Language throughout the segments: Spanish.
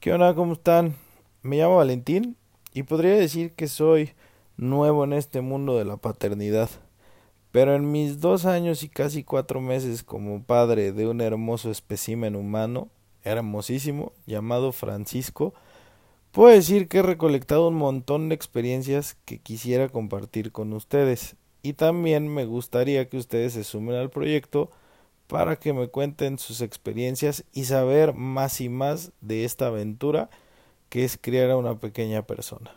¿Qué onda? ¿Cómo están? Me llamo Valentín y podría decir que soy nuevo en este mundo de la paternidad. Pero en mis dos años y casi cuatro meses como padre de un hermoso espécimen humano, hermosísimo, llamado Francisco, puedo decir que he recolectado un montón de experiencias que quisiera compartir con ustedes. Y también me gustaría que ustedes se sumen al proyecto para que me cuenten sus experiencias y saber más y más de esta aventura que es criar a una pequeña persona.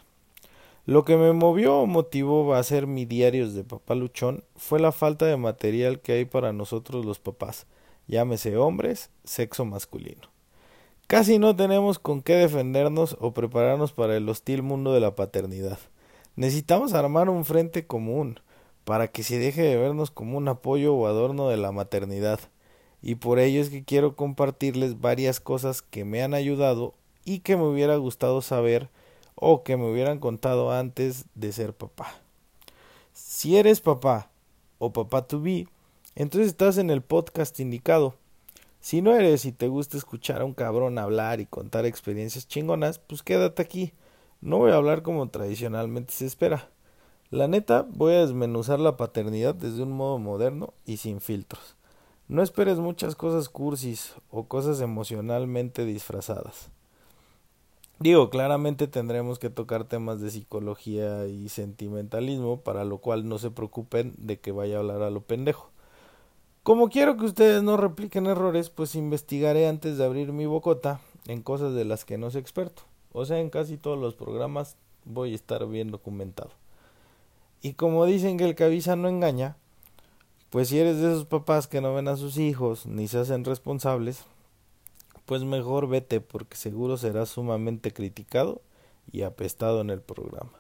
Lo que me movió o motivó a hacer mi diarios de papá luchón fue la falta de material que hay para nosotros los papás, llámese hombres, sexo masculino. Casi no tenemos con qué defendernos o prepararnos para el hostil mundo de la paternidad. Necesitamos armar un frente común, para que se deje de vernos como un apoyo o adorno de la maternidad. Y por ello es que quiero compartirles varias cosas que me han ayudado y que me hubiera gustado saber o que me hubieran contado antes de ser papá. Si eres papá o papá to be, entonces estás en el podcast indicado. Si no eres y te gusta escuchar a un cabrón hablar y contar experiencias chingonas, pues quédate aquí. No voy a hablar como tradicionalmente se espera. La neta, voy a desmenuzar la paternidad desde un modo moderno y sin filtros. No esperes muchas cosas cursis o cosas emocionalmente disfrazadas. Digo, claramente tendremos que tocar temas de psicología y sentimentalismo, para lo cual no se preocupen de que vaya a hablar a lo pendejo. Como quiero que ustedes no repliquen errores, pues investigaré antes de abrir mi bocota en cosas de las que no soy experto. O sea, en casi todos los programas voy a estar bien documentado. Y como dicen que el cabeza no engaña, pues si eres de esos papás que no ven a sus hijos ni se hacen responsables, pues mejor vete porque seguro serás sumamente criticado y apestado en el programa.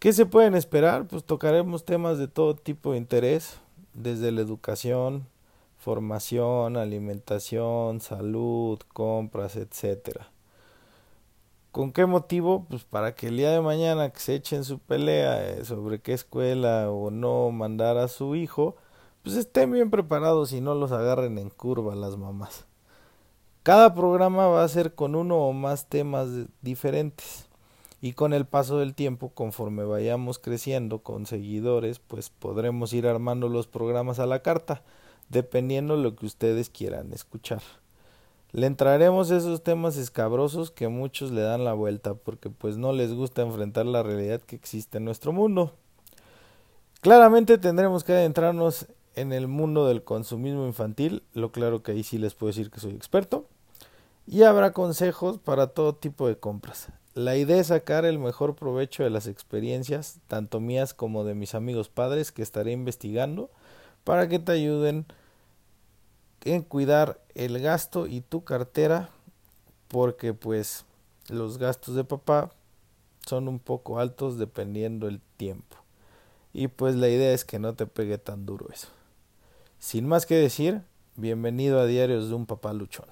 ¿Qué se pueden esperar? Pues tocaremos temas de todo tipo de interés, desde la educación, formación, alimentación, salud, compras, etcétera. ¿Con qué motivo? Pues para que el día de mañana que se echen su pelea eh, sobre qué escuela o no mandar a su hijo, pues estén bien preparados y no los agarren en curva las mamás. Cada programa va a ser con uno o más temas diferentes y con el paso del tiempo, conforme vayamos creciendo con seguidores, pues podremos ir armando los programas a la carta, dependiendo lo que ustedes quieran escuchar. Le entraremos a esos temas escabrosos que muchos le dan la vuelta porque pues no les gusta enfrentar la realidad que existe en nuestro mundo. Claramente tendremos que adentrarnos en el mundo del consumismo infantil, lo claro que ahí sí les puedo decir que soy experto, y habrá consejos para todo tipo de compras. La idea es sacar el mejor provecho de las experiencias, tanto mías como de mis amigos padres que estaré investigando, para que te ayuden en cuidar el gasto y tu cartera porque pues los gastos de papá son un poco altos dependiendo el tiempo. Y pues la idea es que no te pegue tan duro eso. Sin más que decir, bienvenido a Diarios de un Papá Luchón.